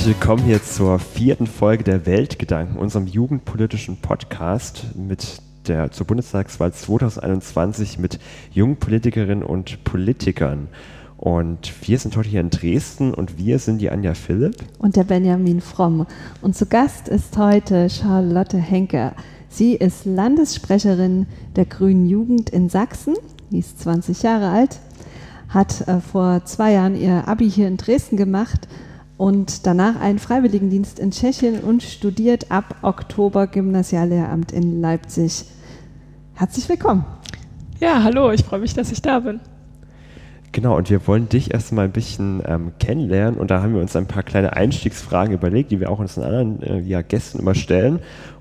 Herzlich willkommen hier zur vierten Folge der Weltgedanken, unserem jugendpolitischen Podcast mit der zur Bundestagswahl 2021 mit jungen Politikerinnen und Politikern. Und wir sind heute hier in Dresden und wir sind die Anja Philipp. Und der Benjamin Fromm. Und zu Gast ist heute Charlotte Henke. Sie ist Landessprecherin der Grünen Jugend in Sachsen. Die ist 20 Jahre alt, hat äh, vor zwei Jahren ihr Abi hier in Dresden gemacht und danach einen Freiwilligendienst in Tschechien und studiert ab Oktober Gymnasiallehramt in Leipzig. Herzlich willkommen. Ja, hallo, ich freue mich, dass ich da bin. Genau, und wir wollen dich erstmal ein bisschen ähm, kennenlernen und da haben wir uns ein paar kleine Einstiegsfragen überlegt, die wir auch unseren anderen äh, ja, Gästen immer stellen.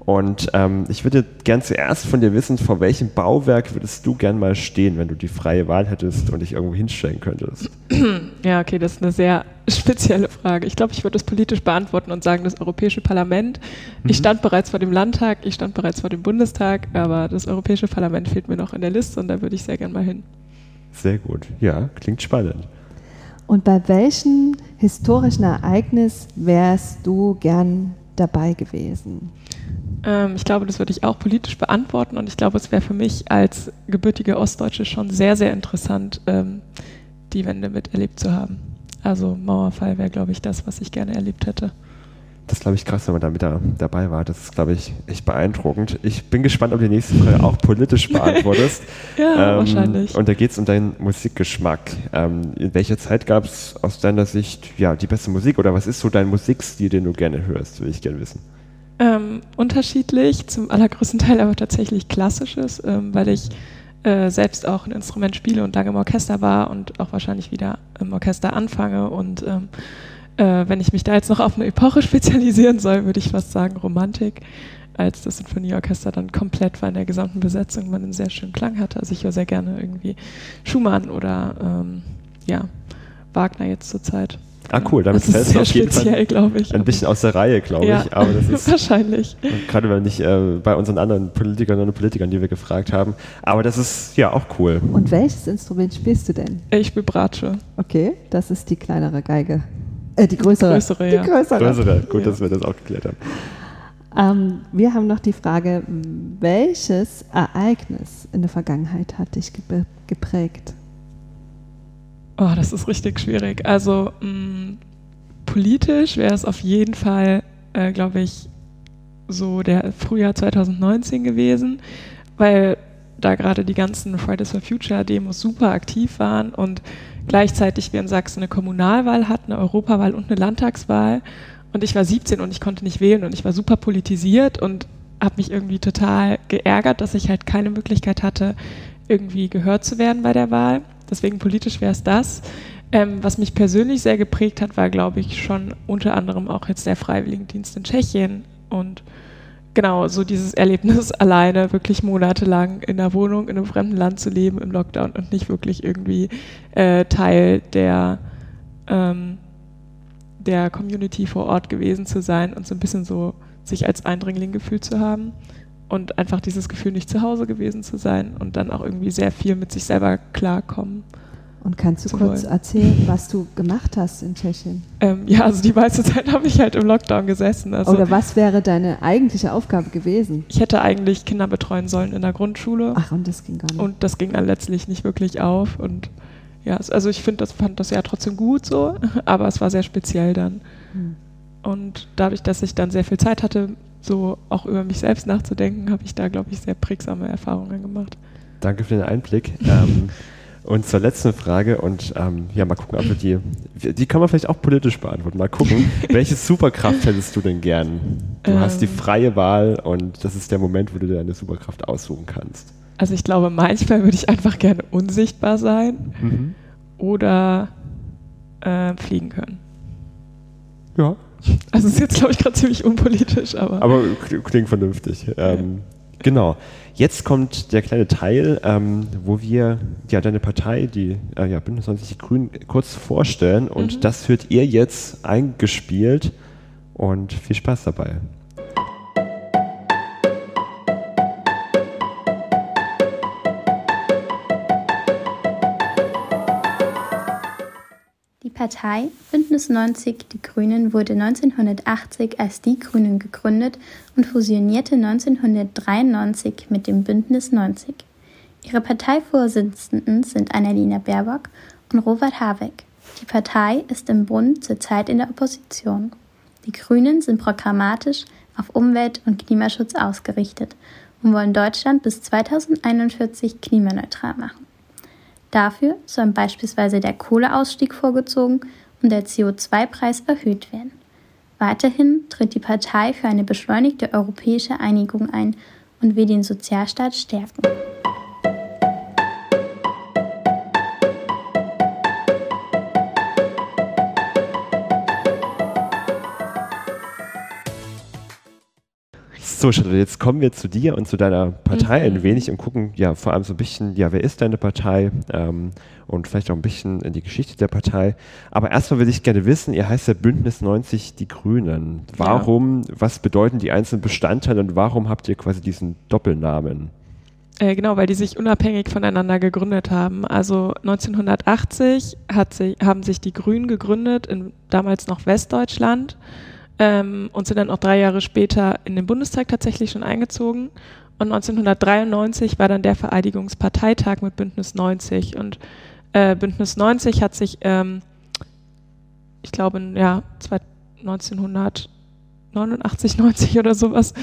Und ähm, ich würde gern zuerst von dir wissen, vor welchem Bauwerk würdest du gern mal stehen, wenn du die freie Wahl hättest und dich irgendwo hinstellen könntest? Ja, okay, das ist eine sehr spezielle Frage. Ich glaube, ich würde das politisch beantworten und sagen, das Europäische Parlament. Mhm. Ich stand bereits vor dem Landtag, ich stand bereits vor dem Bundestag, aber das Europäische Parlament fehlt mir noch in der Liste und da würde ich sehr gern mal hin. Sehr gut. Ja, klingt spannend. Und bei welchem historischen Ereignis wärst du gern dabei gewesen? Ähm, ich glaube, das würde ich auch politisch beantworten und ich glaube, es wäre für mich als gebürtige Ostdeutsche schon sehr, sehr interessant, ähm, die Wende miterlebt zu haben. Also Mauerfall wäre, glaube ich, das, was ich gerne erlebt hätte das glaube ich krass, wenn man da mit da, dabei war. Das ist, glaube ich, echt beeindruckend. Ich bin gespannt, ob du die nächste Frage auch politisch beantwortest. ja, ähm, wahrscheinlich. Und da geht es um deinen Musikgeschmack. Ähm, in welcher Zeit gab es aus deiner Sicht ja, die beste Musik oder was ist so dein Musikstil, den du gerne hörst, will ich gerne wissen. Ähm, unterschiedlich, zum allergrößten Teil aber tatsächlich klassisches, ähm, weil ich äh, selbst auch ein Instrument spiele und lange im Orchester war und auch wahrscheinlich wieder im Orchester anfange und ähm, äh, wenn ich mich da jetzt noch auf eine Epoche spezialisieren soll, würde ich fast sagen Romantik, als das Sinfonieorchester dann komplett war in der gesamten Besetzung, man einen sehr schönen Klang hatte. Also ich höre sehr gerne irgendwie Schumann oder ähm, ja, Wagner jetzt zur Zeit. Ah, cool, damit das ist sehr auf jeden speziell, Fall ich. ein bisschen aus der Reihe, glaube ja, ich. Aber das ist wahrscheinlich. Gerade wenn nicht äh, bei unseren anderen Politikerinnen und Politikern, die wir gefragt haben. Aber das ist ja auch cool. Und welches Instrument spielst du denn? Ich spiele Bratsche. Okay, das ist die kleinere Geige. Äh, die größere. größere die ja. größere. größere. Gut, ja. dass wir das auch geklärt haben. Ähm, wir haben noch die Frage, welches Ereignis in der Vergangenheit hat dich geprägt? Oh, das ist richtig schwierig. Also mh, mm, politisch wäre es auf jeden Fall, äh, glaube ich, so der Frühjahr 2019 gewesen, weil da gerade die ganzen Fridays for Future Demos super aktiv waren und gleichzeitig wir in Sachsen eine Kommunalwahl hatten, eine Europawahl und eine Landtagswahl. Und ich war 17 und ich konnte nicht wählen und ich war super politisiert und habe mich irgendwie total geärgert, dass ich halt keine Möglichkeit hatte, irgendwie gehört zu werden bei der Wahl. Deswegen politisch wäre es das. Ähm, was mich persönlich sehr geprägt hat, war, glaube ich, schon unter anderem auch jetzt der Freiwilligendienst in Tschechien und genau, so dieses Erlebnis alleine wirklich monatelang in einer Wohnung in einem fremden Land zu leben im Lockdown und nicht wirklich irgendwie äh, Teil der, ähm, der Community vor Ort gewesen zu sein und so ein bisschen so sich als Eindringling gefühlt zu haben und einfach dieses Gefühl nicht zu Hause gewesen zu sein und dann auch irgendwie sehr viel mit sich selber klarkommen. Und kannst du kurz wollen. erzählen, was du gemacht hast in Tschechien? Ähm, ja, also die meiste Zeit habe ich halt im Lockdown gesessen. Also Oder was wäre deine eigentliche Aufgabe gewesen? Ich hätte eigentlich Kinder betreuen sollen in der Grundschule. Ach, und das ging gar nicht. Und das ging dann letztlich nicht wirklich auf. Und ja, also ich finde, das fand das ja trotzdem gut so, aber es war sehr speziell dann. Hm. Und dadurch, dass ich dann sehr viel Zeit hatte, so auch über mich selbst nachzudenken, habe ich da, glaube ich, sehr prägsame Erfahrungen gemacht. Danke für den Einblick. ähm, und zur letzten Frage und ähm, ja, mal gucken, ob wir die, die kann man vielleicht auch politisch beantworten. Mal gucken, welche Superkraft hättest du denn gern? Du ähm, hast die ähm. freie Wahl und das ist der Moment, wo du dir deine Superkraft aussuchen kannst. Also ich glaube, manchmal würde ich einfach gerne unsichtbar sein mhm. oder äh, fliegen können. Ja. Also ist jetzt, glaube ich, gerade ziemlich unpolitisch, aber. Aber klingt vernünftig. Ähm, Genau. Jetzt kommt der kleine Teil, ähm, wo wir ja deine Partei, die äh, ja, Bündnis 90 Grünen, kurz vorstellen. Und mhm. das hört ihr jetzt eingespielt. Und viel Spaß dabei. Partei Bündnis 90 Die Grünen wurde 1980 als Die Grünen gegründet und fusionierte 1993 mit dem Bündnis 90. Ihre Parteivorsitzenden sind Annalena Baerbock und Robert Habeck. Die Partei ist im Bund zurzeit in der Opposition. Die Grünen sind programmatisch auf Umwelt- und Klimaschutz ausgerichtet und wollen Deutschland bis 2041 klimaneutral machen. Dafür sollen beispielsweise der Kohleausstieg vorgezogen und der CO2-Preis erhöht werden. Weiterhin tritt die Partei für eine beschleunigte europäische Einigung ein und will den Sozialstaat stärken. So, Charlotte, jetzt kommen wir zu dir und zu deiner Partei Mhm. ein wenig und gucken ja vor allem so ein bisschen, ja, wer ist deine Partei ähm, und vielleicht auch ein bisschen in die Geschichte der Partei. Aber erstmal würde ich gerne wissen, ihr heißt ja Bündnis 90 Die Grünen. Warum, was bedeuten die einzelnen Bestandteile und warum habt ihr quasi diesen Doppelnamen? Äh, genau, weil die sich unabhängig voneinander gegründet haben. Also 1980 hat sich, haben sich die Grünen gegründet, in damals noch Westdeutschland, ähm, und sind dann auch drei Jahre später in den Bundestag tatsächlich schon eingezogen. Und 1993 war dann der Vereidigungsparteitag mit Bündnis 90. Und äh, Bündnis 90 hat sich, ähm, ich glaube, ja, 1989, 90 oder sowas,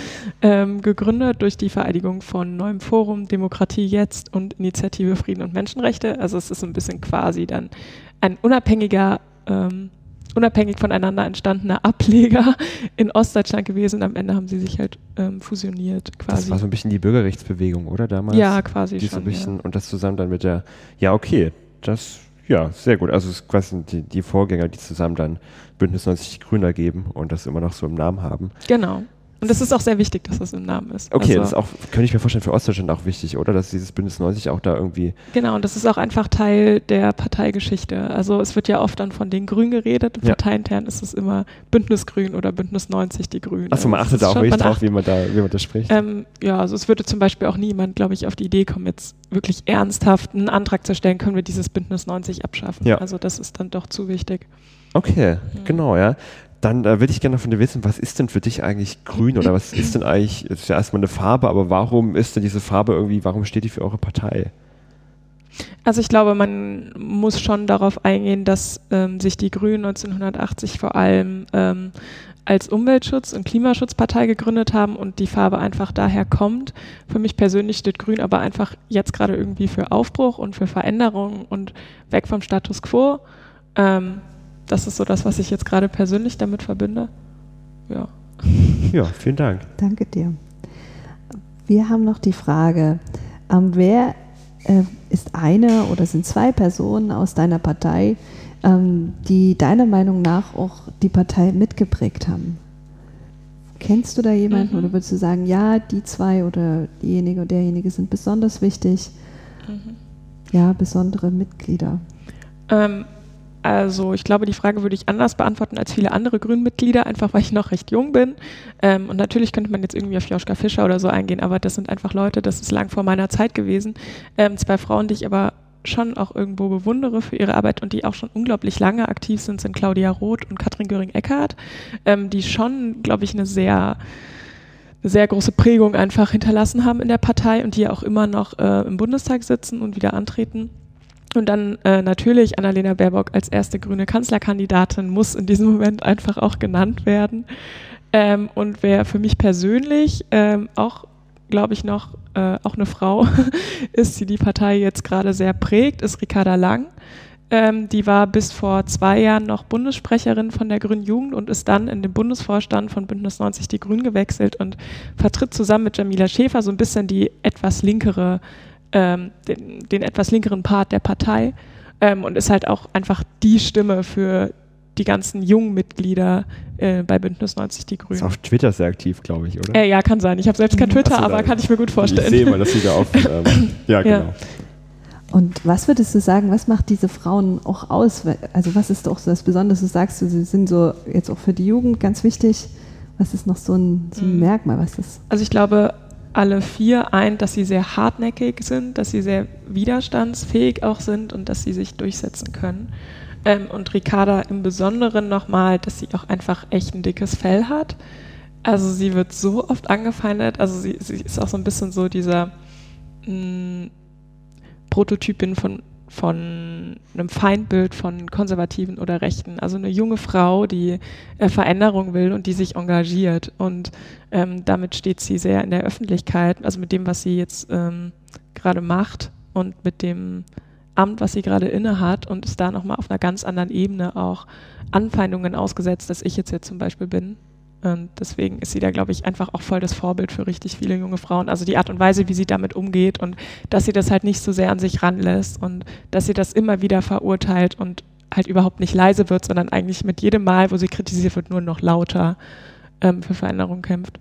ähm, gegründet durch die Vereidigung von Neuem Forum, Demokratie jetzt und Initiative Frieden und Menschenrechte. Also es ist ein bisschen quasi dann ein unabhängiger, ähm, unabhängig voneinander entstandener Ableger in Ostdeutschland gewesen. Am Ende haben sie sich halt ähm, fusioniert Das quasi. war so ein bisschen die Bürgerrechtsbewegung, oder damals? ja, quasi die so schon. ein bisschen ja. und das zusammen dann mit der, ja, okay, das, ja, sehr gut. Also es quasi die, die Vorgänger, die zusammen dann Bündnis 90 die Grüner geben und das immer noch so im Namen haben. Genau. Und es ist auch sehr wichtig, dass das im Namen ist. Okay, Also- das ist auch, könnte ich mir vorstellen, für Ostdeutschland auch wichtig, oder? Dass dieses Bündnis 90 auch da irgendwie. Genau, und das ist auch einfach Teil der Parteigeschichte. Also es wird ja oft dann von den Grünen geredet. Ja. Parteiintern ist es immer Bündnisgrün oder Bündnis 90 die Grünen. Achso, man achtet das da auch wirklich drauf, wie man da, wie man das spricht. Ähm, ja, also es würde zum Beispiel auch niemand, glaube ich, auf die Idee kommen, jetzt wirklich ernsthaft einen Antrag zu stellen, können wir dieses Bündnis 90 abschaffen. Ja. Also das ist dann doch zu wichtig. Okay, genau, ja. Dann äh, würde ich gerne von dir wissen, was ist denn für dich eigentlich grün oder was ist denn eigentlich, es ist ja erstmal eine Farbe, aber warum ist denn diese Farbe irgendwie, warum steht die für eure Partei? Also ich glaube, man muss schon darauf eingehen, dass ähm, sich die Grünen 1980 vor allem ähm, als Umweltschutz- und Klimaschutzpartei gegründet haben und die Farbe einfach daher kommt. Für mich persönlich steht Grün aber einfach jetzt gerade irgendwie für Aufbruch und für Veränderung und weg vom Status quo. Ähm, das ist so das, was ich jetzt gerade persönlich damit verbinde. Ja. Ja, vielen Dank. Danke dir. Wir haben noch die Frage, ähm, wer äh, ist eine oder sind zwei Personen aus deiner Partei, ähm, die deiner Meinung nach auch die Partei mitgeprägt haben? Kennst du da jemanden Mhm. oder würdest du sagen, ja, die zwei oder diejenige oder derjenige sind besonders wichtig? Ja, besondere Mitglieder. Ähm, also ich glaube, die Frage würde ich anders beantworten als viele andere Grünmitglieder, einfach weil ich noch recht jung bin. Ähm, und natürlich könnte man jetzt irgendwie auf Joschka Fischer oder so eingehen, aber das sind einfach Leute, das ist lang vor meiner Zeit gewesen. Ähm, zwei Frauen, die ich aber schon auch irgendwo bewundere für ihre Arbeit und die auch schon unglaublich lange aktiv sind, sind Claudia Roth und Katrin Göring-Eckardt, ähm, die schon, glaube ich, eine sehr sehr große Prägung einfach hinterlassen haben in der Partei und die auch immer noch äh, im Bundestag sitzen und wieder antreten. Und dann äh, natürlich Annalena Baerbock als erste grüne Kanzlerkandidatin muss in diesem Moment einfach auch genannt werden. Ähm, und wer für mich persönlich ähm, auch, glaube ich, noch äh, auch eine Frau ist, die die Partei jetzt gerade sehr prägt, ist Ricarda Lang. Ähm, die war bis vor zwei Jahren noch Bundessprecherin von der Grünen Jugend und ist dann in den Bundesvorstand von Bündnis 90 Die Grünen gewechselt und vertritt zusammen mit Jamila Schäfer so ein bisschen die etwas linkere ähm, den, den etwas linkeren Part der Partei ähm, und ist halt auch einfach die Stimme für die ganzen jungen Mitglieder äh, bei Bündnis 90 Die Ist Grünen. auf Twitter sehr aktiv, glaube ich, oder? Äh, ja, kann sein. Ich habe selbst kein Twitter, Ach so, aber kann ich mir gut vorstellen. Ich sehe mal, dass sie da auf. Ähm, ja, Ja. genau. Und was würdest du sagen, was macht diese Frauen auch aus? Also was ist doch so das Besondere? Du sagst, du, sie sind so jetzt auch für die Jugend ganz wichtig. Was ist noch so ein, so ein Mhm. Merkmal? Was ist? Also ich glaube, alle vier eint, dass sie sehr hartnäckig sind, dass sie sehr widerstandsfähig auch sind und dass sie sich durchsetzen können. Ähm, und Ricarda im Besonderen nochmal, dass sie auch einfach echt ein dickes Fell hat. Also sie wird so oft angefeindet. Also sie, sie ist auch so ein bisschen so dieser mh, Prototypin von, von einem Feindbild von Konservativen oder Rechten. Also eine junge Frau, die äh, Veränderung will und die sich engagiert. Und ähm, damit steht sie sehr in der Öffentlichkeit, also mit dem, was sie jetzt ähm, gerade macht und mit dem Amt, was sie gerade inne hat und ist da nochmal auf einer ganz anderen Ebene auch Anfeindungen ausgesetzt, als ich jetzt, jetzt zum Beispiel bin. Und deswegen ist sie da, glaube ich, einfach auch voll das Vorbild für richtig viele junge Frauen. Also die Art und Weise, wie sie damit umgeht und dass sie das halt nicht so sehr an sich ranlässt und dass sie das immer wieder verurteilt und halt überhaupt nicht leise wird, sondern eigentlich mit jedem Mal, wo sie kritisiert wird, nur noch lauter ähm, für Veränderung kämpft.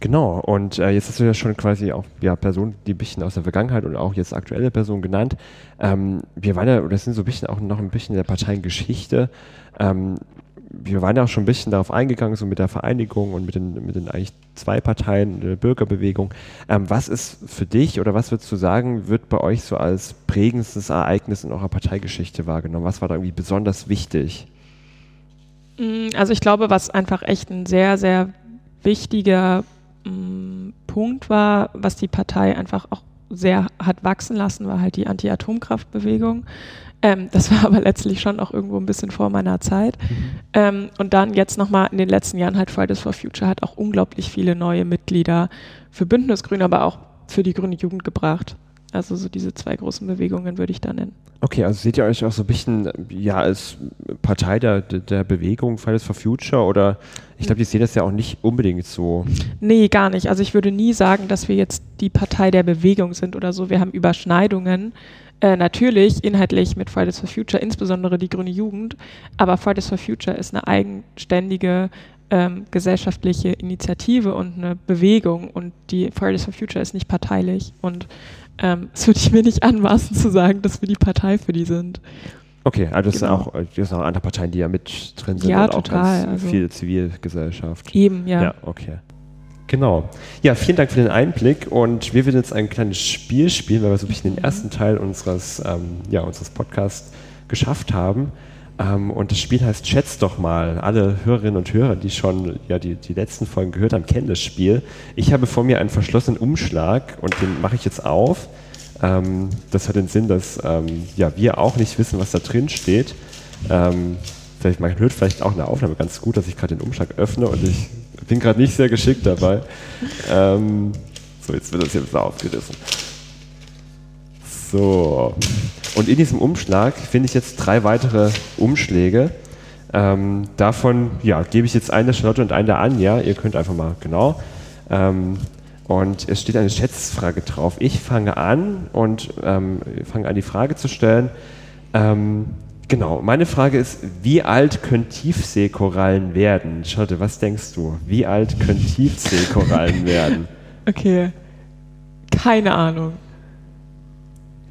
Genau, und äh, jetzt hast du ja schon quasi auch ja, Personen, die ein bisschen aus der Vergangenheit und auch jetzt aktuelle Personen genannt. Ähm, wir waren ja, oder sind so ein bisschen auch noch ein bisschen in der Parteiengeschichte. Ähm, wir waren ja auch schon ein bisschen darauf eingegangen, so mit der Vereinigung und mit den, mit den eigentlich zwei Parteien der Bürgerbewegung. Ähm, was ist für dich oder was würdest du sagen, wird bei euch so als prägendstes Ereignis in eurer Parteigeschichte wahrgenommen? Was war da irgendwie besonders wichtig? Mm, also ich glaube, was einfach echt ein sehr, sehr wichtiger Punkt war, was die Partei einfach auch sehr hat wachsen lassen, war halt die Anti-Atomkraftbewegung. Ähm, das war aber letztlich schon auch irgendwo ein bisschen vor meiner Zeit. Mhm. Ähm, und dann jetzt nochmal in den letzten Jahren halt Fridays for Future hat auch unglaublich viele neue Mitglieder für Bündnis Grün, aber auch für die grüne Jugend gebracht. Also so diese zwei großen Bewegungen würde ich da nennen. Okay, also seht ihr euch auch so ein bisschen ja als Partei der, der Bewegung Fridays for Future oder ich glaube, die sehen das ja auch nicht unbedingt so. Nee, gar nicht. Also ich würde nie sagen, dass wir jetzt die Partei der Bewegung sind oder so. Wir haben Überschneidungen. Äh, natürlich inhaltlich mit Fridays for Future, insbesondere die grüne Jugend, aber Fridays for Future ist eine eigenständige ähm, gesellschaftliche Initiative und eine Bewegung und die Fridays for Future ist nicht parteilich und ähm, das würde ich mir nicht anmaßen zu sagen, dass wir die Partei für die sind. Okay, also das genau. sind auch, das sind auch andere Parteien, die ja mit drin sind ja, und total, auch ganz also viel Zivilgesellschaft. Eben, ja. Ja, okay. Genau. Ja, vielen Dank für den Einblick und wir werden jetzt ein kleines Spiel spielen, weil wir so ein bisschen den ersten Teil unseres, ähm, ja, unseres Podcasts geschafft haben. Ähm, und das Spiel heißt Schätz doch mal. Alle Hörerinnen und Hörer, die schon ja, die, die letzten Folgen gehört haben, kennen das Spiel. Ich habe vor mir einen verschlossenen Umschlag und den mache ich jetzt auf. Ähm, das hat den Sinn, dass ähm, ja, wir auch nicht wissen, was da drin steht. Ähm, vielleicht, man hört vielleicht auch in der Aufnahme ganz gut, dass ich gerade den Umschlag öffne und ich bin gerade nicht sehr geschickt dabei. Ähm, so, jetzt wird das hier aufgerissen. So. Und in diesem Umschlag finde ich jetzt drei weitere Umschläge. Ähm, davon ja, gebe ich jetzt einen der Charlotte und einen der Anja. Ihr könnt einfach mal, genau. Ähm, und es steht eine Schätzfrage drauf. Ich fange an und ähm, fange an, die Frage zu stellen. Genau, meine Frage ist, wie alt können Tiefseekorallen werden? Charlotte, was denkst du? Wie alt können Tiefseekorallen werden? Okay, keine Ahnung.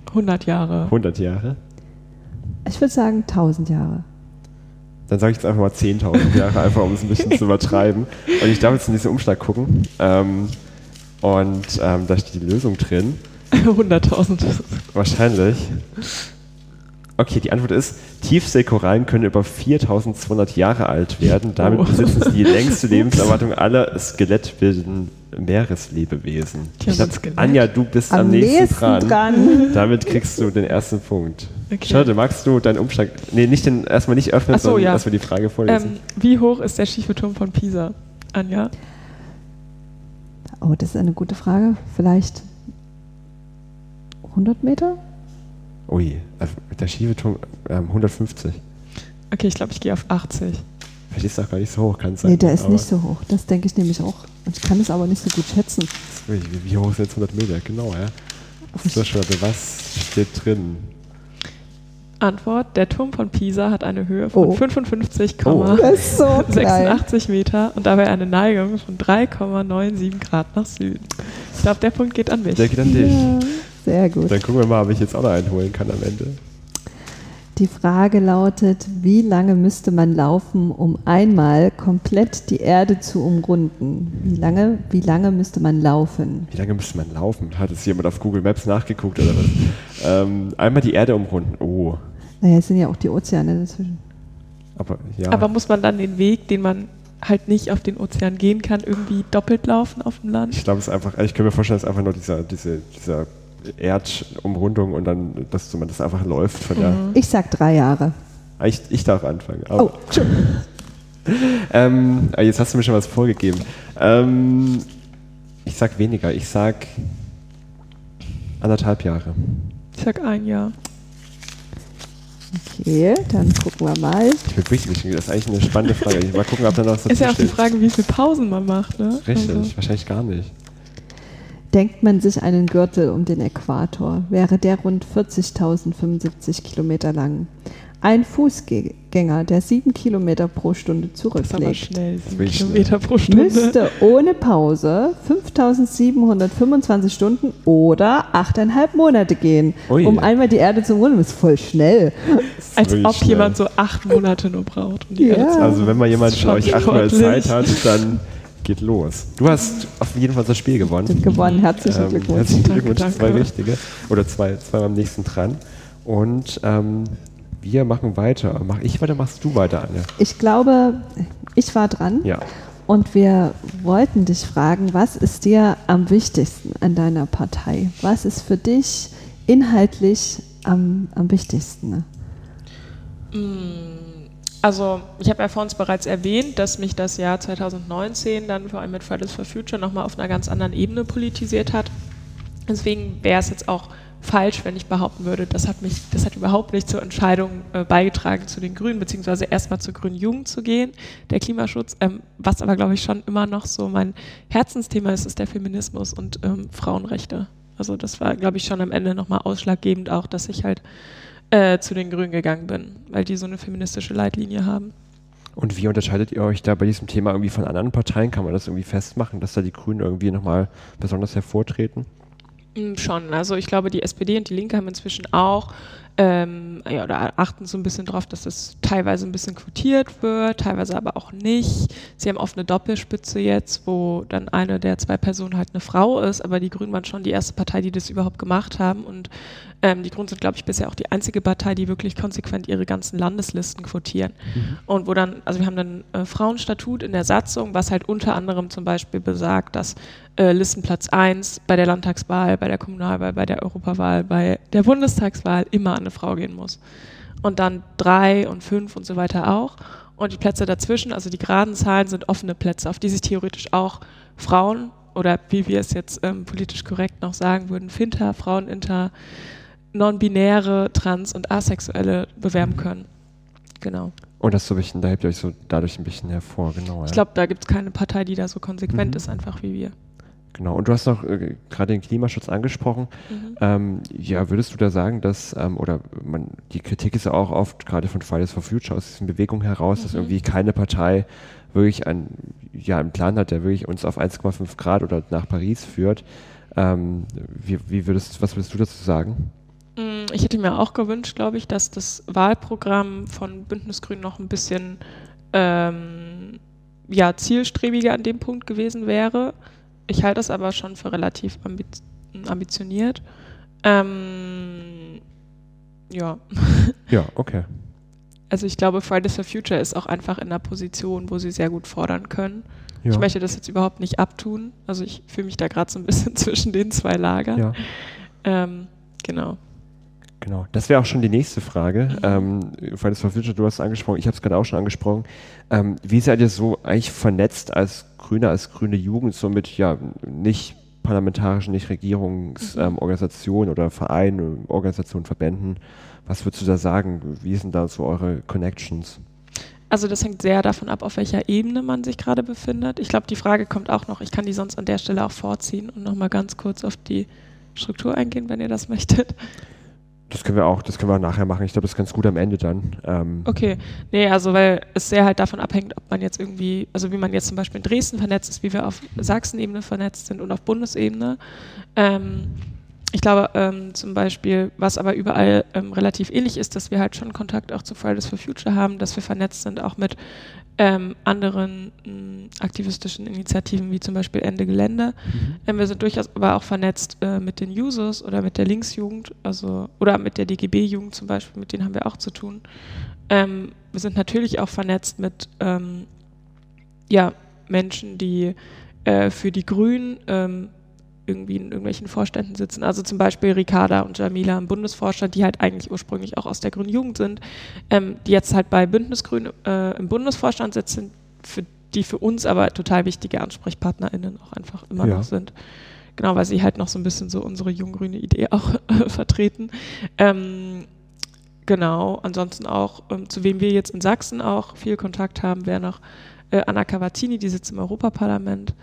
100 Jahre. 100 Jahre? Ich würde sagen 1000 Jahre. Dann sage ich jetzt einfach mal 10.000 Jahre, einfach um es ein bisschen zu übertreiben. Und ich darf jetzt in diesen Umschlag gucken. Ähm, und ähm, da steht die Lösung drin. 100.000. Wahrscheinlich. Okay, die Antwort ist, Tiefseekorallen können über 4200 Jahre alt werden. Damit oh. besitzen sie die längste Lebenserwartung aller skelettbildenden Meereslebewesen. Ich glaub, Anja, du bist am, am nächsten, nächsten dran. dran. Damit kriegst du den ersten Punkt. Okay. Schade, magst du deinen Umschlag, nee, nicht den, erstmal nicht öffnen, so, sondern ja. erstmal die Frage vorlesen. Ähm, wie hoch ist der schiefe Turm von Pisa, Anja? Oh, das ist eine gute Frage. Vielleicht 100 Meter? Ui, also der schiefe Turm ähm, 150. Okay, ich glaube, ich gehe auf 80. Vielleicht ist er gar nicht so hoch, kann es sein. Nee, der ist nicht so hoch. Das denke ich nämlich auch. Und ich kann es aber nicht so gut schätzen. Wie, wie hoch ist jetzt 100 Meter? Genau, ja. So, Charlotte, was steht drin? Antwort: Der Turm von Pisa hat eine Höhe von oh. 55,86 oh. so Meter und dabei eine Neigung von 3,97 Grad nach Süden. Ich glaube, der Punkt geht an mich. Der geht an dich. Ja, sehr gut. Dann gucken wir mal, ob ich jetzt auch noch einen holen kann am Ende. Die Frage lautet, wie lange müsste man laufen, um einmal komplett die Erde zu umrunden? Wie lange, wie lange müsste man laufen? Wie lange müsste man laufen? Hat es jemand auf Google Maps nachgeguckt oder was? ähm, einmal die Erde umrunden. Oh. Naja, es sind ja auch die Ozeane dazwischen. Aber, ja. Aber muss man dann den Weg, den man halt nicht auf den Ozean gehen kann, irgendwie doppelt laufen auf dem Land? ich glaube, es ist einfach, ich kann mir vorstellen, es ist einfach nur dieser, diese, dieser Erdumrundung und dann, dass man das einfach läuft von der. Ich sag drei Jahre. Ah, Ich, ich darf anfangen. Aber, Oh, Entschuldigung. ähm, ah, jetzt hast du mir schon was vorgegeben. Ähm, ich sag weniger. Ich sag anderthalb Jahre. Ich sag ein Jahr. Okay, dann gucken wir mal. Ich bin wichtig. Das ist eigentlich eine spannende Frage. Mal gucken, ob da noch was Ist ja auch die. Frage, wie viele Pausen man macht, ne? Richtig, Also, wahrscheinlich gar nicht. Denkt man sich einen Gürtel um den Äquator, wäre der rund 40.075 Kilometer lang. Ein Fußgänger, der sieben Kilometer pro Stunde zurücklegt, Kilometer pro Stunde. müsste ohne Pause 5.725 Stunden oder 8,5 Monate gehen, Ui. um einmal die Erde zu umrunden. Das ist voll schnell. Als ob schnell. jemand so acht Monate nur braucht. Um die Ja. Erde zu Also wenn mal jemand von euch sportlich. Zeit hat, dann geht los. Du hast auf jeden Fall das Spiel gewonnen. Gewonnen. Herzlichen Ähm, Glückwunsch. Herzlichen Danke, Glückwunsch, danke. zwei richtige. Oder zwei, zwei am nächsten dran. Und ähm, wir machen weiter. Mach ich weiter, machst du weiter, Anne? Ich glaube, ich war dran. Ja. Und wir wollten dich fragen, was ist dir am wichtigsten an deiner Partei? Was ist für dich inhaltlich am, am wichtigsten? Also, ich habe ja vor uns bereits erwähnt, dass mich das Jahr 2019 dann vor allem mit Fridays for Future nochmal auf einer ganz anderen Ebene politisiert hat. Deswegen wäre es jetzt auch falsch, wenn ich behaupten würde, das hat mich, das hat überhaupt nicht zur Entscheidung äh, beigetragen, zu den Grünen, beziehungsweise erstmal zur Grünen Jugend zu gehen, der Klimaschutz. Ähm, was aber, glaube ich, schon immer noch so mein Herzensthema ist, ist der Feminismus und ähm, Frauenrechte. Also das war, glaube ich, schon am Ende nochmal ausschlaggebend auch, dass ich halt äh, zu den Grünen gegangen bin, weil die so eine feministische Leitlinie haben. Und wie unterscheidet ihr euch da bei diesem Thema irgendwie von anderen Parteien? Kann man das irgendwie festmachen, dass da die Grünen irgendwie nochmal besonders hervortreten? Mm, Schon, also ich glaube, die SPD und die Linke haben inzwischen auch ähm, ja, oder achten so ein bisschen drauf, dass das teilweise ein bisschen quotiert wird, teilweise aber auch nicht. Sie haben oft eine Doppelspitze jetzt, wo dann eine der zwei Personen halt eine Frau ist, aber die Grünen waren schon die erste Partei, die das überhaupt gemacht haben und ähm, die Grünen sind, glaube ich, bisher auch die einzige Partei, die wirklich konsequent ihre ganzen Landeslisten quotieren. Und wo dann, also wir haben dann äh, Frauenstatut in der Satzung, was halt unter anderem zum Beispiel besagt, dass äh, Listenplatz 1 bei der Landtagswahl, bei der Kommunalwahl, bei der Europawahl, bei der Bundestagswahl immer an eine Frau gehen muss. Und dann 3 und 5 und so weiter auch. Und die Plätze dazwischen, also die geraden Zahlen, sind offene Plätze, auf die sich theoretisch auch Frauen oder wie wir es jetzt ähm, politisch korrekt noch sagen würden, Finter, Frauen, Inter, non-binäre, trans- und asexuelle bewerben können. Genau. Und das so ein bisschen, da hebt ihr euch so dadurch ein bisschen hervor, genau. Ich ja. glaube, da gibt es keine Partei, die da so konsequent Mhm. ist, einfach wie wir. Genau. Und du hast noch äh, gerade den Klimaschutz angesprochen. Mhm. Ähm, ja, würdest du da sagen, dass, ähm, oder man, die Kritik ist ja auch oft gerade von Fridays for Future aus diesen Bewegungen heraus, dass Mhm. irgendwie keine Partei wirklich ein, ja, einen Plan hat, der wirklich uns auf 1,5 Grad oder nach Paris führt. Ähm, wie, wie würdest, was würdest du dazu sagen? Mm, Ich hätte mir auch gewünscht, glaube ich, dass das Wahlprogramm von Bündnis Grün noch ein bisschen ähm, ja, zielstrebiger an dem Punkt gewesen wäre. Ich halte das aber schon für relativ ambitioniert. Ähm, ja, Ja, okay. also ich glaube, Fridays for Future ist auch einfach in einer Position, wo sie sehr gut fordern können. Ja. Ich möchte das jetzt überhaupt nicht abtun. Also ich fühle mich da gerade so ein bisschen zwischen den zwei Lagern. ja. Ähm, genau. Genau, das wäre auch schon die nächste Frage. Ähm, Fridays for Future, du hast es angesprochen, ich habe es gerade auch schon angesprochen. Ähm, wie seid ihr so eigentlich vernetzt als Grüne, als grüne Jugend, so mit ja nicht parlamentarischen, nicht Regierungsorganisationen ähm, oder Vereinen, Organisationen, Verbänden? Was würdest du da sagen? Wie sind da so eure Connections? Also das hängt sehr davon ab, auf welcher Ebene man sich gerade befindet. Ich glaube, die Frage kommt auch noch, ich kann die sonst an der Stelle auch vorziehen und nochmal ganz kurz auf die Struktur eingehen, wenn ihr das möchtet. Das können wir auch, das können wir nachher machen. Ich glaube, das ist ganz gut am Ende dann. Ähm, Okay, nee, also weil es sehr halt davon abhängt, ob man jetzt irgendwie, also wie man jetzt zum Beispiel in Dresden vernetzt ist, wie wir auf Sachsenebene vernetzt sind und auf Bundesebene. Ähm, ich glaube ähm, zum Beispiel, was aber überall ähm, relativ ähnlich ist, dass wir halt schon Kontakt auch zu Fridays for Future haben, dass wir vernetzt sind auch mit ähm, anderen mh, aktivistischen Initiativen wie zum Beispiel Ende Gelände. Mhm. Ähm, wir sind durchaus aber auch vernetzt äh, mit den Users oder mit der Linksjugend, also oder mit der DGB-Jugend zum Beispiel, mit denen haben wir auch zu tun. Ähm, wir sind natürlich auch vernetzt mit ähm, ja, Menschen, die äh, für die Grünen ähm, irgendwie in irgendwelchen Vorständen sitzen. Also zum Beispiel Ricarda und Jamila im Bundesvorstand, die halt eigentlich ursprünglich auch aus der Grünen Jugend sind, ähm, die jetzt halt bei Bündnisgrün äh, im Bundesvorstand sitzen, für die für uns aber total wichtige AnsprechpartnerInnen auch einfach immer ja. noch sind. Genau, weil sie halt noch so ein bisschen so unsere junggrüne Idee auch äh, vertreten. Ähm, genau, ansonsten auch, ähm, zu wem wir jetzt in Sachsen auch viel Kontakt haben, wäre noch äh, Anna Cavazzini, die sitzt im Europaparlament.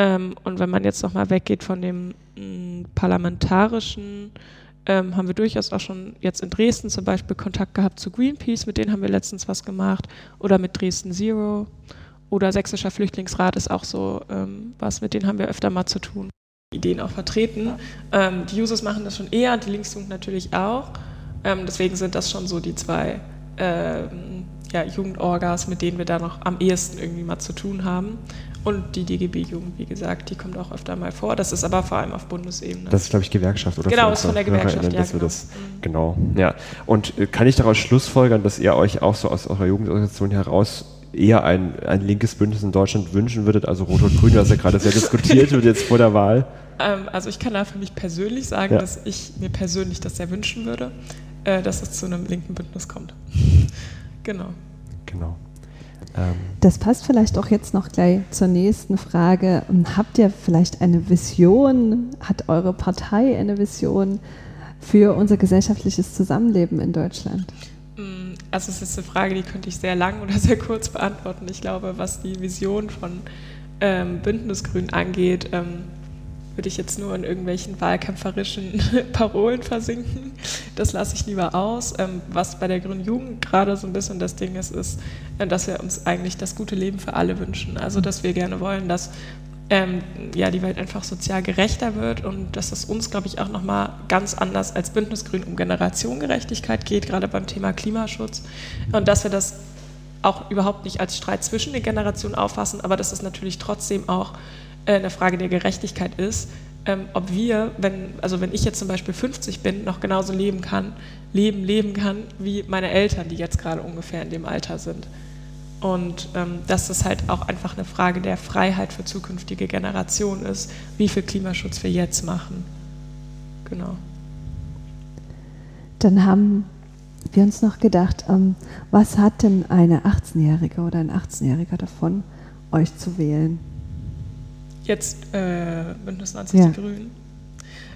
Ähm, und wenn man jetzt nochmal weggeht von dem mm, parlamentarischen, ähm, haben wir durchaus auch schon jetzt in Dresden zum Beispiel Kontakt gehabt zu Greenpeace, mit denen haben wir letztens was gemacht, oder mit Dresden Zero. Oder Sächsischer Flüchtlingsrat ist auch so ähm, was, mit denen haben wir öfter mal zu tun. Ideen auch vertreten. Ähm, die Users machen das schon eher, die Linksjugend natürlich auch. Ähm, deswegen sind das schon so die zwei ähm, ja, Jugendorgas, mit denen wir da noch am ehesten irgendwie mal zu tun haben. Und die DGB-Jugend, wie gesagt, die kommt auch öfter mal vor. Das ist aber vor allem auf Bundesebene. Das ist, glaube ich, Gewerkschaft, oder? Genau, ist von der Gewerkschaft, ja, genau. Das, genau. ja. Und äh, kann ich daraus schlussfolgern, dass ihr euch auch so aus eurer Jugendorganisation heraus eher ein, ein linkes Bündnis in Deutschland wünschen würdet, also Rot und Grün, was ja gerade sehr diskutiert wird jetzt vor der Wahl? Ähm, also ich kann da für mich persönlich sagen, ja. dass ich mir persönlich das sehr wünschen würde, äh, dass es zu einem linken Bündnis kommt. genau. Genau. Ähm. Das passt vielleicht auch jetzt noch gleich zur nächsten Frage. Habt ihr vielleicht eine Vision? Hat eure Partei eine Vision für unser gesellschaftliches Zusammenleben in Deutschland? Mm, also es ist eine Frage, die könnte ich sehr lang oder sehr kurz beantworten. Ich glaube, was die Vision von ähm, Bündnisgrün angeht, ähm, würde ich jetzt nur in irgendwelchen wahlkämpferischen Parolen versinken. Das lasse ich lieber aus. Ähm, was bei der Grünen Jugend gerade so ein bisschen das Ding ist, ist, äh, dass wir uns eigentlich das gute Leben für alle wünschen. Also, dass wir gerne wollen, dass ähm, ja, die Welt einfach sozial gerechter wird und dass es uns, glaube ich, auch nochmal ganz anders als Bündnisgrün um Generationengerechtigkeit geht, gerade beim Thema Klimaschutz. Und dass wir das auch überhaupt nicht als Streit zwischen den Generationen auffassen, aber dass es natürlich trotzdem auch äh, eine Frage der Gerechtigkeit ist, ähm, ob wir, wenn, also wenn ich jetzt zum Beispiel 50 bin, noch genauso leben kann, leben, leben kann, wie meine Eltern, die jetzt gerade ungefähr in dem Alter sind. Und ähm, dass es halt auch einfach eine Frage der Freiheit für zukünftige Generationen ist, wie viel Klimaschutz wir jetzt machen. Genau. Dann haben wir uns noch gedacht, ähm, was hat denn eine 18-Jährige oder ein 18-Jähriger davon, euch zu wählen? Jetzt äh, Bündnis 90 ja. Die Grünen.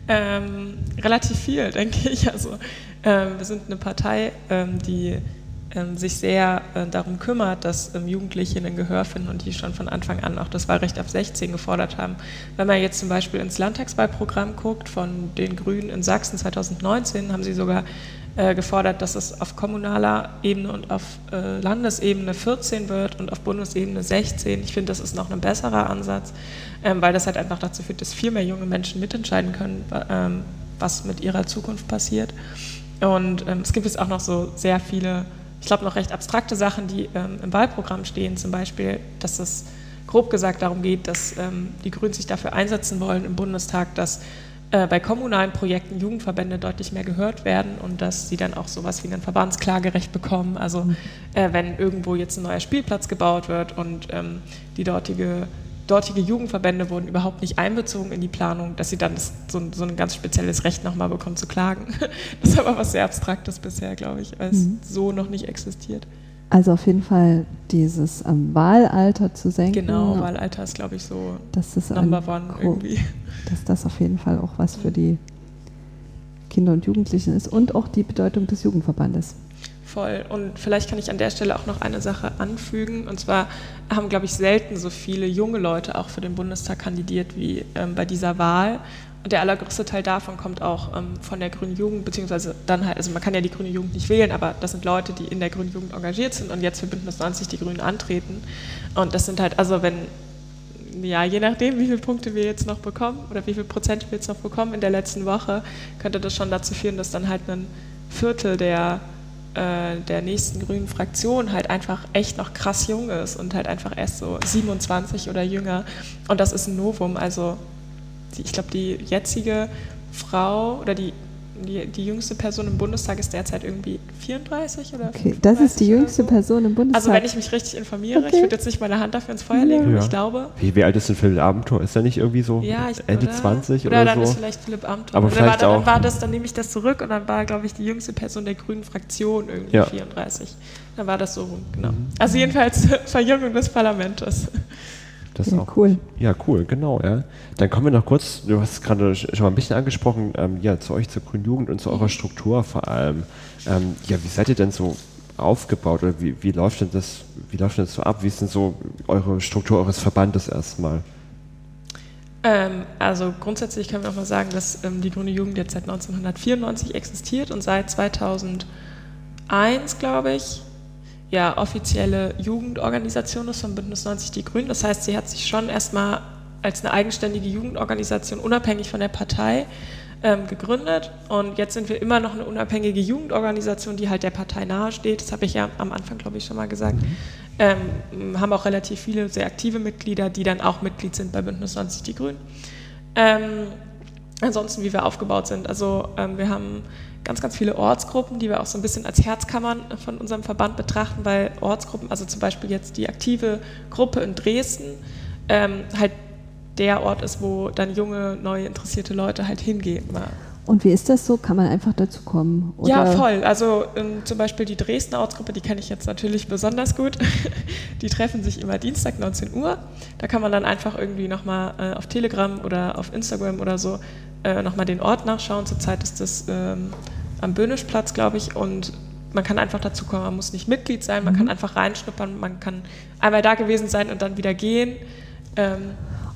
Ähm, relativ viel, denke ich. Also äh, wir sind eine Partei, ähm, die ähm, sich sehr äh, darum kümmert, dass ähm, Jugendliche ein Gehör finden und die schon von Anfang an auch das Wahlrecht auf 16 gefordert haben. Wenn man jetzt zum Beispiel ins Landtagswahlprogramm guckt von den Grünen in Sachsen 2019, haben sie sogar äh, gefordert, dass es auf kommunaler Ebene und auf äh, Landesebene 14 wird und auf Bundesebene 16. Ich finde, das ist noch ein besserer Ansatz, ähm, weil das halt einfach dazu führt, dass viel mehr junge Menschen mitentscheiden können, ähm, was mit ihrer Zukunft passiert. Und ähm, es gibt jetzt auch noch so sehr viele, ich glaube noch recht abstrakte Sachen, die ähm, im Wahlprogramm stehen, zum Beispiel, dass es grob gesagt darum geht, dass ähm, die Grünen sich dafür einsetzen wollen im Bundestag, dass äh, bei kommunalen Projekten Jugendverbände deutlich mehr gehört werden und dass sie dann auch sowas wie ein Verbandsklagerecht bekommen. Also mhm. äh, wenn irgendwo jetzt ein neuer Spielplatz gebaut wird und ähm, die dortige, dortige Jugendverbände wurden überhaupt nicht einbezogen in die Planung, dass sie dann so, so, ein ganz spezielles Recht nochmal bekommen zu klagen. Das ist aber was sehr Abstraktes bisher, glaube ich, weil es mhm. so noch nicht existiert. Also auf jeden Fall dieses ähm, Wahlalter zu senken. Genau, Wahlalter ist, glaube ich, so das ist Number One irgendwie. Dass das auf jeden Fall auch was für die Kinder und Jugendlichen ist und auch die Bedeutung des Jugendverbandes. Voll. Und vielleicht kann ich an der Stelle auch noch eine Sache anfügen. Und zwar haben, glaube ich, selten so viele junge Leute auch für den Bundestag kandidiert wie ähm, bei dieser Wahl. Und der allergrößte Teil davon kommt auch ähm, von der Grünen Jugend, beziehungsweise dann halt, also man kann ja die Grüne Jugend nicht wählen, aber das sind Leute, die in der Grünen Jugend engagiert sind und jetzt für Bündnis 90 die Grünen antreten. Und das sind halt, also wenn ja, je nachdem, wie viele Punkte wir jetzt noch bekommen oder wie viel Prozent wir jetzt noch bekommen in der letzten Woche, könnte das schon dazu führen, dass dann halt ein Viertel der, äh, der nächsten grünen Fraktion halt einfach echt noch krass jung ist und halt einfach erst so 27 oder jünger. Und das ist ein Novum. Also ich glaube, die jetzige Frau oder die die, die jüngste Person im Bundestag ist derzeit irgendwie 34 oder Okay, das ist die jüngste so. Person im Bundestag. Also wenn ich mich richtig informiere, okay. ich würde jetzt nicht meine Hand dafür ins Feuer legen, ja. ich glaube. Wie, wie, alt ist denn Philipp Amthor? Ist er nicht irgendwie so ja, ich, Ende oder, 20 oder, oder dann so? ist vielleicht Philipp Amthor. Aber oder vielleicht war, auch. Dann war das, dann nehme ich das zurück und dann war, glaube ich, die jüngste Person der grünen Fraktion irgendwie ja. 34. Dann war das so rum, genau. Mhm. Also jedenfalls Verjüngung des Parlaments. Das ja, auch, cool. Ja, cool, genau. Ja. Dann kommen wir noch kurz, du hast es gerade schon mal ein bisschen angesprochen, ähm, ja, zu euch, zur Grünen Jugend und zu eurer Struktur vor allem. Ähm, ja, wie seid ihr denn so aufgebaut oder wie, wie, läuft denn das, wie läuft denn das so ab? Wie ist denn so eure Struktur eures Verbandes erstmal? Ähm, also grundsätzlich können wir auch mal sagen, dass ähm, die Grüne Jugend jetzt seit 1994 existiert und seit 2001, glaube ich, ja offizielle Jugendorganisation ist von Bündnis 90 Die Grünen. Das heißt, sie hat sich schon erstmal als eine eigenständige Jugendorganisation unabhängig von der Partei ähm, gegründet. Und jetzt sind wir immer noch eine unabhängige Jugendorganisation, die halt der Partei nahesteht. Das habe ich ja am Anfang, glaube ich, schon mal gesagt. Mhm. Ähm, haben auch relativ viele sehr aktive Mitglieder, die dann auch Mitglied sind bei Bündnis 90 Die Grünen. Ähm, ansonsten, wie wir aufgebaut sind. Also ähm, wir haben ganz, ganz viele Ortsgruppen, die wir auch so ein bisschen als Herzkammern von unserem Verband betrachten, weil Ortsgruppen, also zum Beispiel jetzt die aktive Gruppe in Dresden, ähm, halt der Ort ist, wo dann junge, neue, interessierte Leute halt hingehen. Und wie ist das so? Kann man einfach dazu kommen? Oder? Ja, voll. Also ähm, zum Beispiel die Dresdner Ortsgruppe, die kenne ich jetzt natürlich besonders gut. die treffen sich immer Dienstag 19 Uhr. Da kann man dann einfach irgendwie nochmal äh, auf Telegram oder auf Instagram oder so äh, nochmal den Ort nachschauen. Zurzeit ist das ähm, am Böhnischplatz, glaube ich, und man kann einfach dazu kommen, man muss nicht Mitglied sein, man mhm. kann einfach reinschnuppern, man kann einmal da gewesen sein und dann wieder gehen. Ähm,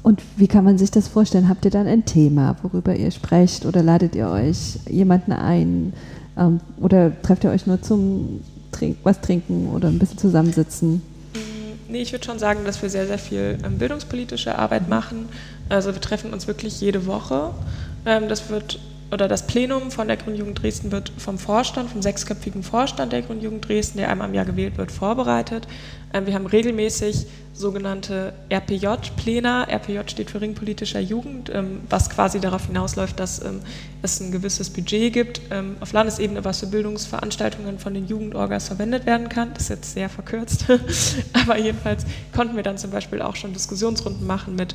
und wie kann man sich das vorstellen? Habt ihr dann ein Thema, worüber ihr sprecht oder ladet ihr euch jemanden ein ähm, oder trefft ihr euch nur zum Trink was trinken oder ein bisschen zusammensitzen? Mm, nee, ich würde schon sagen, dass wir sehr, sehr viel ähm, bildungspolitische Arbeit machen. Also wir treffen uns wirklich jede Woche ähm, das wird oder das Plenum von der Grünjugend Dresden wird vom Vorstand, vom sechsköpfigen Vorstand der Grünjugend Dresden, der einmal im Jahr gewählt wird, vorbereitet. Ähm, wir haben regelmäßig sogenannte RPJ-Pläne. RPJ steht für Ringpolitischer Jugend, ähm, was quasi darauf hinausläuft, dass es ein gewisses Budget gibt auf Landesebene, was für Bildungsveranstaltungen von den Jugendorgas verwendet werden kann. Das ist jetzt sehr verkürzt, aber jedenfalls konnten wir dann zum Beispiel auch schon Diskussionsrunden machen mit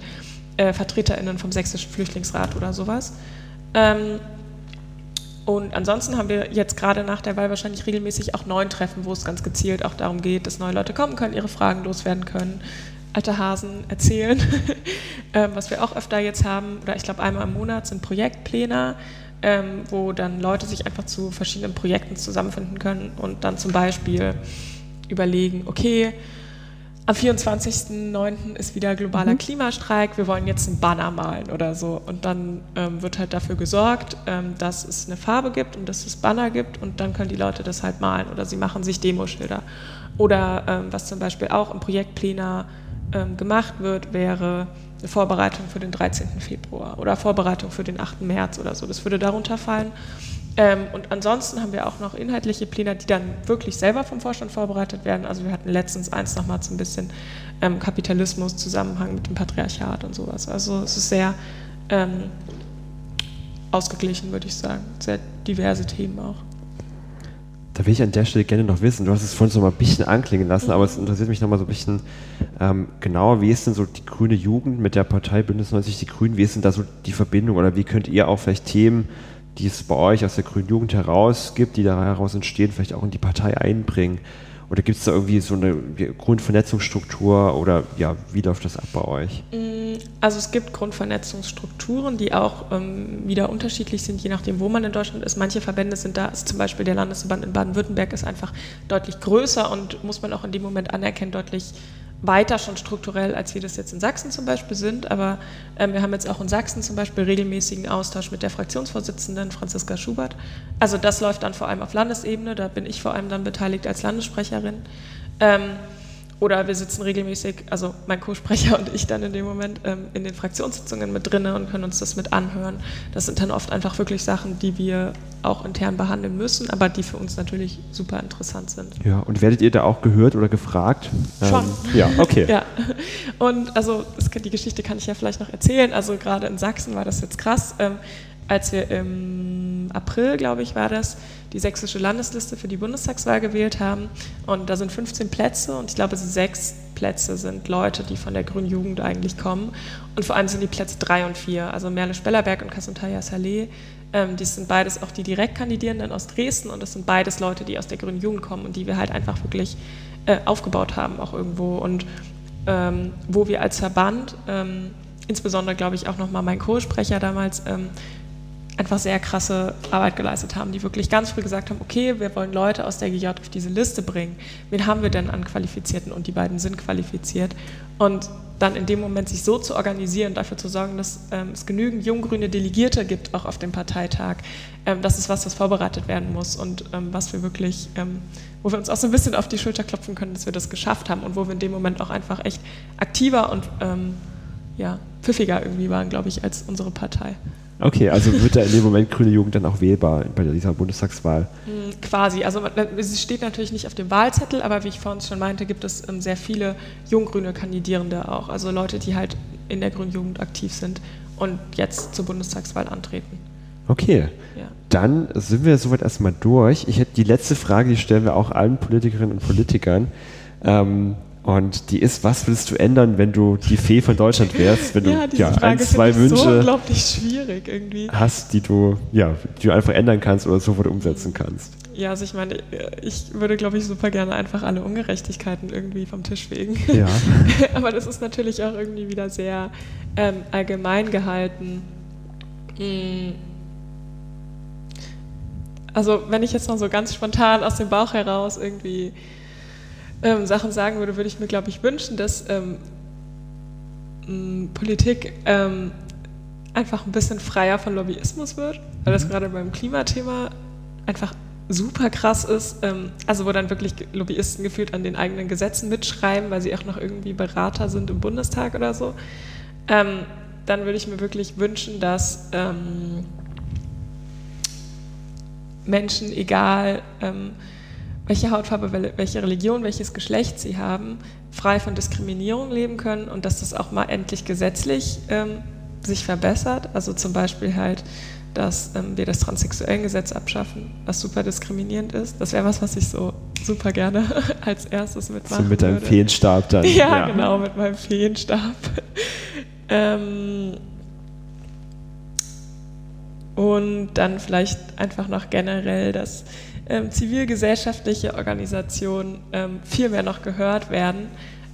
äh, VertreterInnen vom Sächsischen Flüchtlingsrat oder sowas. Ähm, und ansonsten haben wir jetzt gerade nach der Wahl wahrscheinlich regelmäßig auch neun Treffen, wo es ganz gezielt auch darum geht, dass neue Leute kommen können, ihre Fragen loswerden können, alte Hasen erzählen. ähm, was wir auch öfter jetzt haben, oder ich glaube einmal im Monat sind Projektpläne, ähm, wo dann Leute sich einfach zu verschiedenen Projekten zusammenfinden können und dann zum Beispiel überlegen, okay, am 24.09. ist wieder globaler mhm. Klimastreik, wir wollen jetzt einen Banner malen oder so. Und dann ähm, wird halt dafür gesorgt, ähm, dass es eine Farbe gibt und dass es Banner gibt und dann können die Leute das halt malen oder sie machen sich Demoschilder. Oder ähm, was zum Beispiel auch im Projekt Plena ähm, gemacht wird, wäre eine Vorbereitung für den 13. Februar oder Vorbereitung für den 8. März oder so. Das würde darunter fallen. Ähm, und ansonsten haben wir auch noch inhaltliche Pläne, die dann wirklich selber vom Vorstand vorbereitet werden. Also wir hatten letztens eins nochmal so ein bisschen ähm, Kapitalismus, Zusammenhang mit dem Patriarchat und sowas. Also es ist sehr ähm, ausgeglichen, würde ich sagen. Sehr diverse Themen auch. Da will ich an der Stelle gerne noch wissen, du hast es vorhin so mal ein bisschen anklingen lassen, mhm. aber es interessiert mich noch mal so ein bisschen ähm, genauer, wie ist denn so die grüne Jugend mit der Partei Bündnis 90 Die Grünen, wie ist denn da so die Verbindung oder wie könnt ihr auch vielleicht Themen die es bei euch aus der Grünen Jugend heraus gibt, die da heraus entstehen, vielleicht auch in die Partei einbringen? Oder gibt es da irgendwie so eine Grundvernetzungsstruktur oder ja, wie läuft das ab bei euch? Mm, also es gibt Grundvernetzungsstrukturen, die auch ähm, wieder unterschiedlich sind, je nachdem, wo man in Deutschland ist. Manche Verbände sind da, zum Beispiel der Landesverband in Baden-Württemberg ist einfach deutlich größer und muss man auch in dem Moment anerkennen, deutlich weiter schon strukturell, als wir das jetzt in Sachsen zum Beispiel sind. Aber ähm, wir haben jetzt auch in Sachsen zum Beispiel regelmäßigen Austausch mit der Fraktionsvorsitzenden Franziska Schubert. Also das läuft dann vor allem auf Landesebene, da bin ich vor allem dann beteiligt als Landessprecherin. Ähm, oder wir sitzen regelmäßig, also mein Co-Sprecher und ich dann in dem Moment, ähm, in den Fraktionssitzungen mit drinne und können uns das mit anhören. Das sind dann oft einfach wirklich Sachen, die wir auch intern behandeln müssen, aber die für uns natürlich super interessant sind. Ja, und werdet ihr da auch gehört oder gefragt? Schon. Ähm, ja, okay. ja. Und also das, die Geschichte kann ich ja vielleicht noch erzählen. Also gerade in Sachsen war das jetzt krass. Ähm, als wir im April, glaube ich, war das, die sächsische Landesliste für die Bundestagswahl gewählt haben. Und da sind 15 Plätze und ich glaube, sechs Plätze sind Leute, die von der Grünen Jugend eigentlich kommen. Und vor allem sind die Plätze drei und vier, also Merle Spellerberg und Kasuntaya Saleh. Ähm, die sind beides auch die Direktkandidierenden aus Dresden und das sind beides Leute, die aus der Grünen Jugend kommen und die wir halt einfach wirklich äh, aufgebaut haben, auch irgendwo. Und ähm, wo wir als Verband, ähm, insbesondere glaube ich auch nochmal mein Co-Sprecher damals, ähm, einfach sehr krasse Arbeit geleistet haben, die wirklich ganz früh gesagt haben, okay, wir wollen Leute aus der GJ auf diese Liste bringen. Wen haben wir denn an Qualifizierten? Und die beiden sind qualifiziert. Und dann in dem Moment sich so zu organisieren, dafür zu sorgen, dass ähm, es genügend junggrüne Delegierte gibt, auch auf dem Parteitag, ähm, das ist was, was vorbereitet werden muss und ähm, was wir wirklich, ähm, wo wir uns auch so ein bisschen auf die Schulter klopfen können, dass wir das geschafft haben und wo wir in dem Moment auch einfach echt aktiver und ähm, ja, pfiffiger irgendwie waren, glaube ich, als unsere Partei. Okay, also wird da in dem Moment Grüne Jugend dann auch wählbar bei dieser Bundestagswahl? Hm, quasi. Also sie steht natürlich nicht auf dem Wahlzettel, aber wie ich vorhin schon meinte, gibt es ähm, sehr viele junggrüne Kandidierende auch. Also Leute, die halt in der Grünen Jugend aktiv sind und jetzt zur Bundestagswahl antreten. Okay, ja. dann sind wir soweit erstmal durch. Ich hätte die letzte Frage, die stellen wir auch allen Politikerinnen und Politikern. Ähm, und die ist, was willst du ändern, wenn du die Fee von Deutschland wärst, wenn ja, du ja, ein, zwei Wünsche so unglaublich schwierig irgendwie. hast, die du, ja, die du einfach ändern kannst oder sofort umsetzen kannst? Ja, also ich meine, ich würde, glaube ich, super gerne einfach alle Ungerechtigkeiten irgendwie vom Tisch fegen. Ja. Aber das ist natürlich auch irgendwie wieder sehr ähm, allgemein gehalten. Hm. Also wenn ich jetzt noch so ganz spontan aus dem Bauch heraus irgendwie ähm, Sachen sagen würde, würde ich mir, glaube ich, wünschen, dass ähm, Politik ähm, einfach ein bisschen freier von Lobbyismus wird, weil das mhm. gerade beim Klimathema einfach super krass ist, ähm, also wo dann wirklich Lobbyisten gefühlt an den eigenen Gesetzen mitschreiben, weil sie auch noch irgendwie Berater sind im Bundestag oder so, ähm, dann würde ich mir wirklich wünschen, dass Menschen, egal welche Hautfarbe, welche Religion, welches Geschlecht sie haben, frei von Diskriminierung leben können und dass das auch mal endlich gesetzlich ähm, sich verbessert. Also zum Beispiel halt, dass ähm, wir das Transsexuellengesetz abschaffen, was super diskriminierend ist. Das wäre was, was ich so super gerne als erstes mitmachen so mit deinem Feenstab dann. Ja, ja, genau, mit meinem Feenstab. ähm, und dann vielleicht einfach noch generell, dass ähm, zivilgesellschaftliche Organisationen ähm, viel mehr noch gehört werden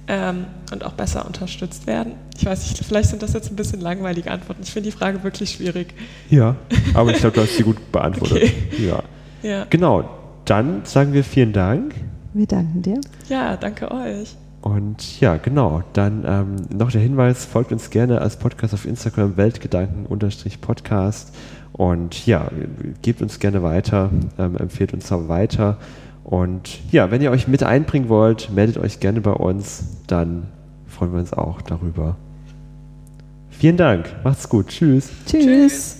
ähm, und auch besser unterstützt werden. Ich weiß nicht, vielleicht sind das jetzt ein bisschen langweilige Antworten. Ich finde die Frage wirklich schwierig. Ja, aber ich glaube, du hast sie gut beantwortet. Okay. Ja. ja. Genau, dann sagen wir vielen Dank. Wir danken dir. Ja, danke euch. Und ja, genau. Dann ähm, noch der Hinweis: folgt uns gerne als Podcast auf Instagram Weltgedanken-Podcast. Und ja, gebt uns gerne weiter, ähm, empfehlt uns auch weiter. Und ja, wenn ihr euch mit einbringen wollt, meldet euch gerne bei uns, dann freuen wir uns auch darüber. Vielen Dank, macht's gut, tschüss. Tschüss. tschüss.